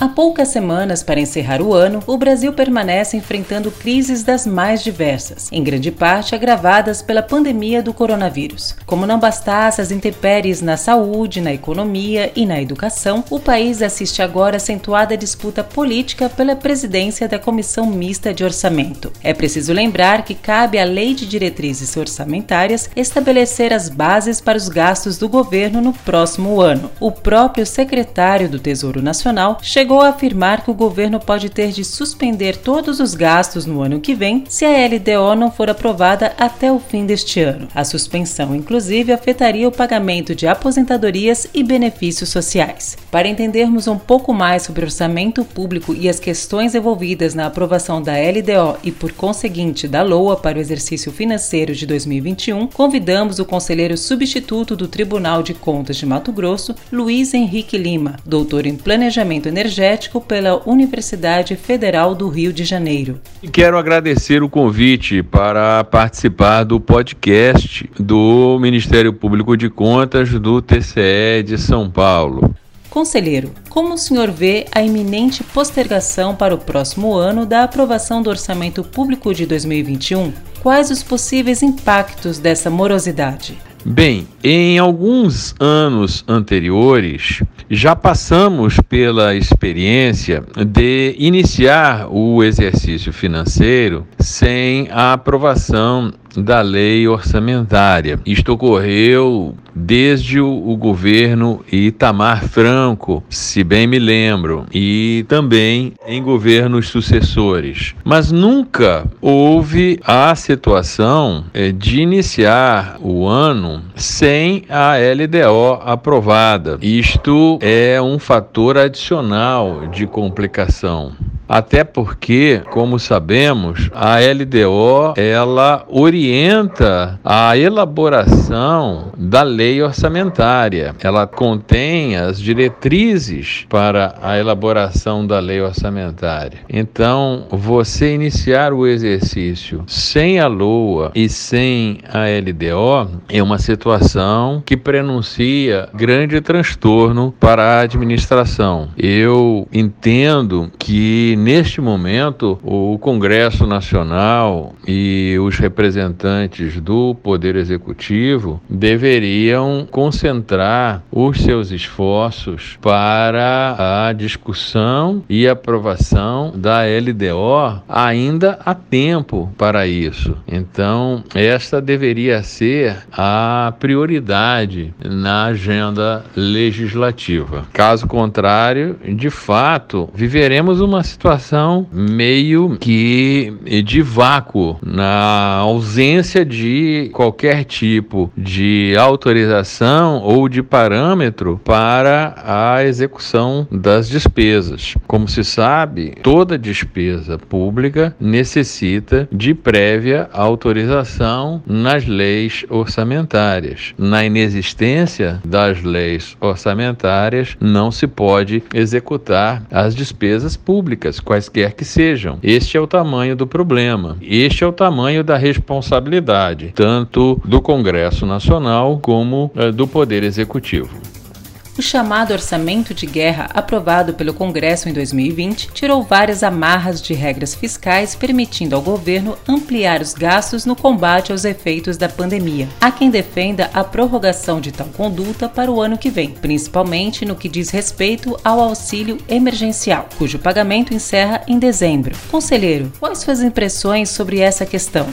Há poucas semanas para encerrar o ano, o Brasil permanece enfrentando crises das mais diversas, em grande parte agravadas pela pandemia do coronavírus. Como não bastasse as intempéries na saúde, na economia e na educação, o país assiste agora acentuada disputa política pela presidência da Comissão Mista de Orçamento. É preciso lembrar que cabe à Lei de Diretrizes Orçamentárias estabelecer as bases para os gastos do governo no próximo ano. O próprio secretário do Tesouro Nacional chegou chegou a afirmar que o governo pode ter de suspender todos os gastos no ano que vem se a LDO não for aprovada até o fim deste ano. A suspensão, inclusive, afetaria o pagamento de aposentadorias e benefícios sociais. Para entendermos um pouco mais sobre orçamento público e as questões envolvidas na aprovação da LDO e, por conseguinte, da LOA para o exercício financeiro de 2021, convidamos o conselheiro substituto do Tribunal de Contas de Mato Grosso, Luiz Henrique Lima, doutor em Planejamento Energético energético pela Universidade Federal do Rio de Janeiro. Quero agradecer o convite para participar do podcast do Ministério Público de Contas do TCE de São Paulo. Conselheiro, como o senhor vê a iminente postergação para o próximo ano da aprovação do Orçamento Público de 2021? Quais os possíveis impactos dessa morosidade? Bem, em alguns anos anteriores, já passamos pela experiência de iniciar o exercício financeiro sem a aprovação da lei orçamentária. Isto ocorreu desde o, governo Itamar Franco, se bem me lembro, e também em governos sucessores. Mas nunca houve a situação eh, de iniciar o ano sem a LDO aprovada. Isto é um fator adicional de complicação. Até porque, como sabemos, a LDO ela orienta a elaboração da lei orçamentária. Ela contém as diretrizes para a elaboração da lei orçamentária. Então, você iniciar o exercício sem a LOA e sem a LDO é uma situação que prenuncia grande transtorno para a administração. Eu entendo que neste momento, o Congresso Nacional e os representantes do Poder Executivo deveriam concentrar os seus esforços para a discussão e aprovação da LDO ainda há tempo para isso. Então, esta deveria ser a prioridade na agenda legislativa. Caso contrário, de fato, viveremos uma situação situação meio que de vácuo, na ausência de qualquer tipo de autorização ou de parâmetro para a execução das despesas. Como se sabe, toda despesa pública necessita de prévia autorização nas leis orçamentárias. Na inexistência das leis orçamentárias, não se pode executar as despesas públicas quaisquer que sejam. Este é o tamanho do problema. Este é o tamanho da responsabilidade, tanto do Congresso Nacional como eh, do Poder Executivo. O chamado orçamento de guerra, aprovado pelo Congresso em 2020, tirou várias amarras de regras fiscais, permitindo ao governo ampliar os gastos no combate aos efeitos da pandemia. Há quem defenda a prorrogação de tal conduta para o ano que vem, principalmente no que diz respeito ao auxílio emergencial, cujo pagamento encerra em dezembro. Conselheiro, quais suas impressões sobre essa questão?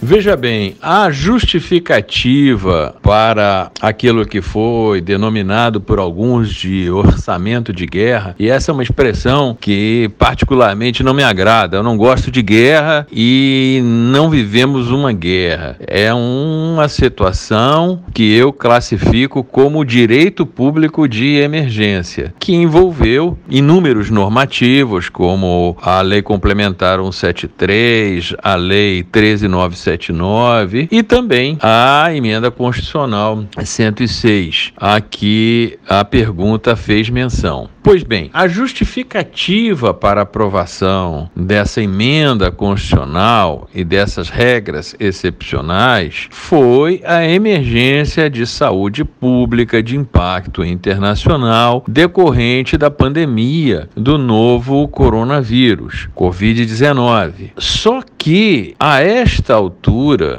Veja bem, a justificativa para aquilo que foi denominado por alguns de orçamento de guerra, e essa é uma expressão que particularmente não me agrada. Eu não gosto de guerra e não vivemos uma guerra. É uma situação que eu classifico como direito público de emergência, que envolveu inúmeros normativos, como a Lei Complementar 173, a Lei 139 179 e também a emenda constitucional 106, a que a pergunta fez menção. Pois bem, a justificativa para aprovação dessa emenda constitucional e dessas regras excepcionais foi a emergência de saúde pública de impacto internacional decorrente da pandemia do novo coronavírus, Covid-19. Só que, a esta altura,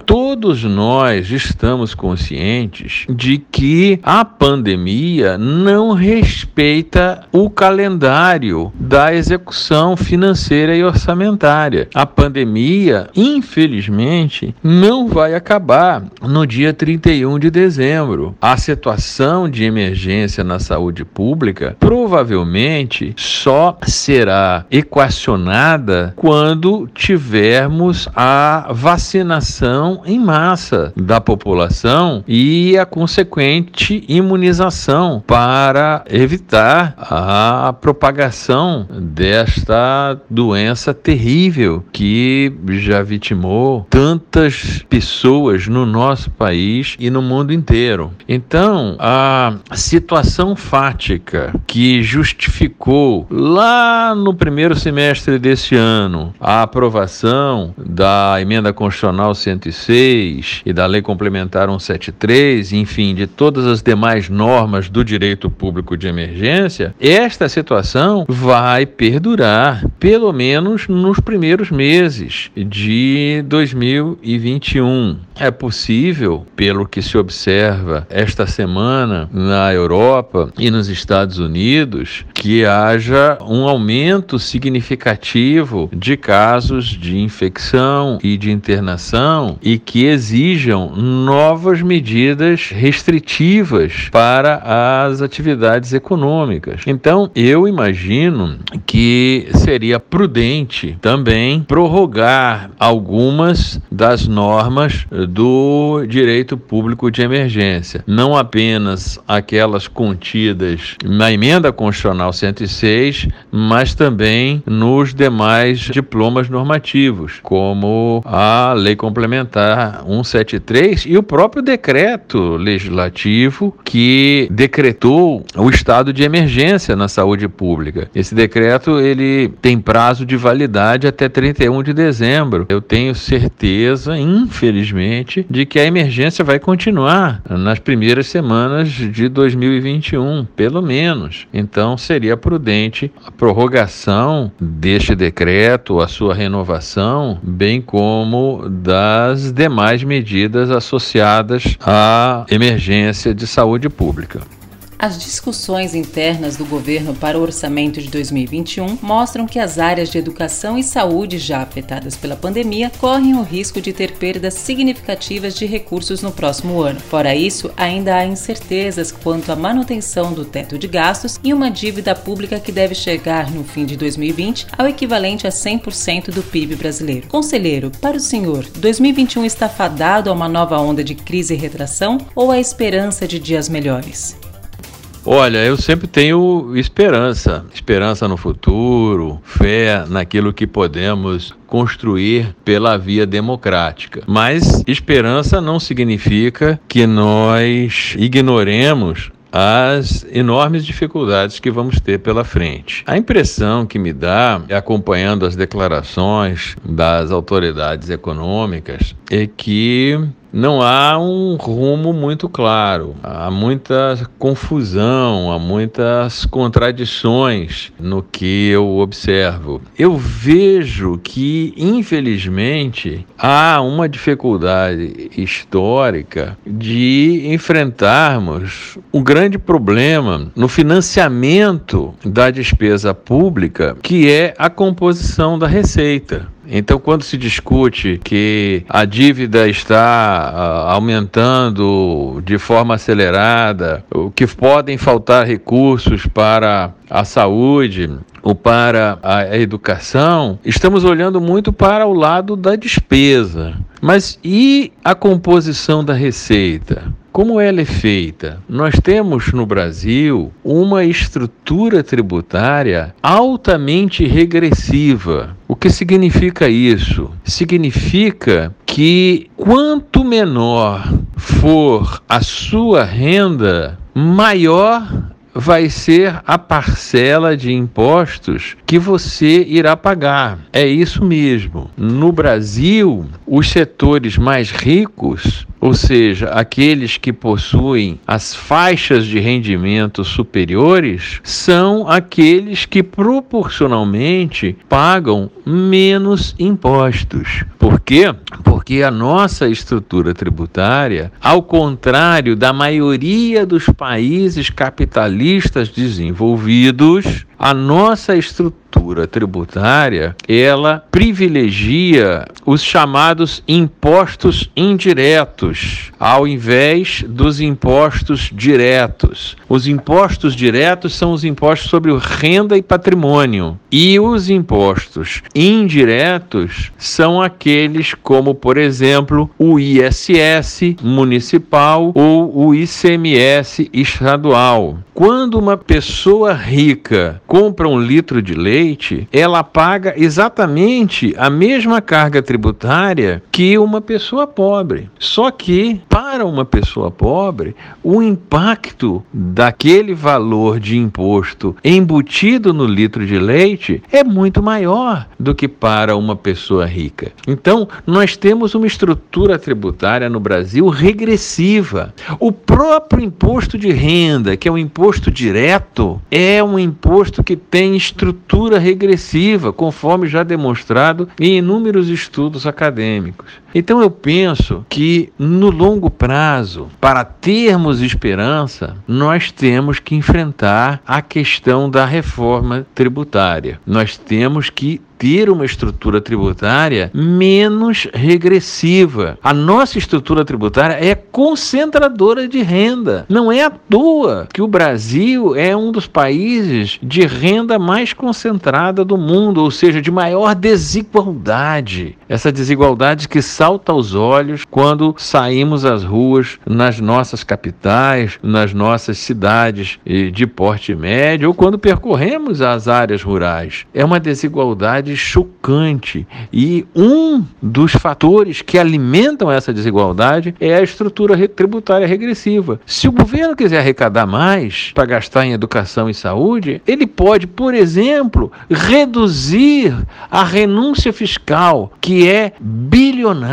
todos nós estamos conscientes de que a pandemia não respeita o calendário da execução financeira e orçamentária. A pandemia, infelizmente, não vai acabar no dia 31 de dezembro. A situação de emergência na saúde pública provavelmente só será equacionada quando tivermos a vacinação em massa da população e a consequente imunização para evitar a propagação desta doença terrível que já vitimou tantas pessoas no nosso país e no mundo inteiro. Então, a situação fática que justificou lá no primeiro semestre desse ano a aprovação da emenda constitucional 106 e da lei complementar 173, enfim, de todas as demais normas do direito público de emergência, esta situação vai perdurar, pelo menos nos primeiros meses de 2021. É possível, pelo que se observa esta semana na Europa e nos Estados Unidos, que haja um aumento significativo de casos de infecção e de internação e que exijam novas medidas restritivas para as atividades econômicas. Então, eu imagino que seria prudente também prorrogar algumas das normas do direito público de emergência, não apenas aquelas contidas na emenda constitucional 106, mas também nos demais diplomas normativos, como a lei complementar 173 e o próprio decreto legislativo que decretou o estado de emergência na saúde pública. Esse decreto ele tem prazo de validade até 31 de dezembro. Eu tenho certeza, infelizmente, de que a emergência vai continuar nas primeiras semanas de 2021, pelo menos. Então seria prudente a prorrogação deste decreto, a sua renovação, bem como das demais medidas associadas à emergência de saúde pública. As discussões internas do governo para o orçamento de 2021 mostram que as áreas de educação e saúde já afetadas pela pandemia correm o risco de ter perdas significativas de recursos no próximo ano. Fora isso, ainda há incertezas quanto à manutenção do teto de gastos e uma dívida pública que deve chegar no fim de 2020 ao equivalente a 100% do PIB brasileiro. Conselheiro, para o senhor, 2021 está fadado a uma nova onda de crise e retração ou a esperança de dias melhores? Olha, eu sempre tenho esperança, esperança no futuro, fé naquilo que podemos construir pela via democrática. Mas esperança não significa que nós ignoremos as enormes dificuldades que vamos ter pela frente. A impressão que me dá, acompanhando as declarações das autoridades econômicas, é que não há um rumo muito claro. Há muita confusão, há muitas contradições no que eu observo. Eu vejo que, infelizmente, há uma dificuldade histórica de enfrentarmos o grande problema no financiamento da despesa pública, que é a composição da receita. Então, quando se discute que a dívida está uh, aumentando de forma acelerada, que podem faltar recursos para a saúde ou para a educação, estamos olhando muito para o lado da despesa. Mas e a composição da receita? Como ela é feita? Nós temos no Brasil uma estrutura tributária altamente regressiva. O que significa isso? Significa que quanto menor for a sua renda, maior vai ser a parcela de impostos que você irá pagar. É isso mesmo. No Brasil, os setores mais ricos ou seja, aqueles que possuem as faixas de rendimento superiores, são aqueles que proporcionalmente pagam menos impostos. Por quê? Porque a nossa estrutura tributária, ao contrário da maioria dos países capitalistas desenvolvidos, a nossa estrutura tributária, ela privilegia os chamados impostos indiretos, ao invés dos impostos diretos. Os impostos diretos são os impostos sobre renda e patrimônio, e os impostos indiretos são aqueles como, por exemplo, o ISS municipal ou o ICMS estadual. Quando uma pessoa rica compra um litro de leite, ela paga exatamente a mesma carga tributária que uma pessoa pobre. Só que, para uma pessoa pobre, o impacto daquele valor de imposto embutido no litro de leite é muito maior do que para uma pessoa rica. Então, nós temos uma estrutura tributária no Brasil regressiva. O próprio imposto de renda, que é imposto imposto direto é um imposto que tem estrutura regressiva, conforme já demonstrado em inúmeros estudos acadêmicos. Então eu penso que no longo prazo, para termos esperança, nós temos que enfrentar a questão da reforma tributária. Nós temos que ter uma estrutura tributária menos regressiva. A nossa estrutura tributária é concentradora de renda. Não é à toa que o Brasil é um dos países de renda mais concentrada do mundo, ou seja, de maior desigualdade. Essa desigualdade que salta aos olhos quando saímos às ruas nas nossas capitais, nas nossas cidades de porte médio ou quando percorremos as áreas rurais. É uma desigualdade chocante. E um dos fatores que alimentam essa desigualdade é a estrutura tributária regressiva. Se o governo quiser arrecadar mais para gastar em educação e saúde, ele pode, por exemplo, reduzir a renúncia fiscal, que é bilionária.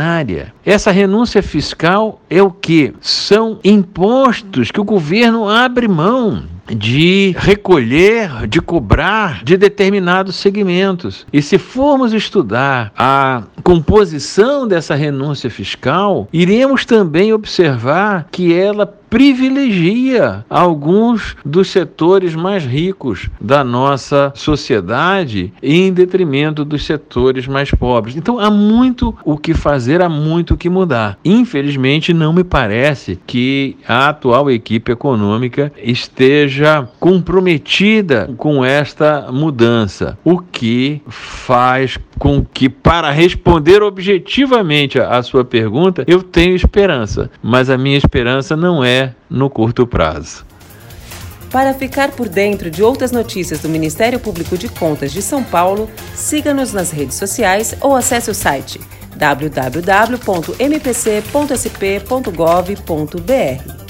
Essa renúncia fiscal é o que? São impostos que o governo abre mão de recolher, de cobrar de determinados segmentos. E se formos estudar a composição dessa renúncia fiscal, iremos também observar que ela privilegia alguns dos setores mais ricos da nossa sociedade em detrimento dos setores mais pobres. Então há muito o que fazer, há muito o que mudar. Infelizmente, não me parece que a atual equipe econômica esteja comprometida com esta mudança, o que faz com que, para responder objetivamente a sua pergunta, eu tenho esperança, mas a minha esperança não é no curto prazo. Para ficar por dentro de outras notícias do Ministério Público de Contas de São Paulo, siga-nos nas redes sociais ou acesse o site www.mpc.sp.gov.br.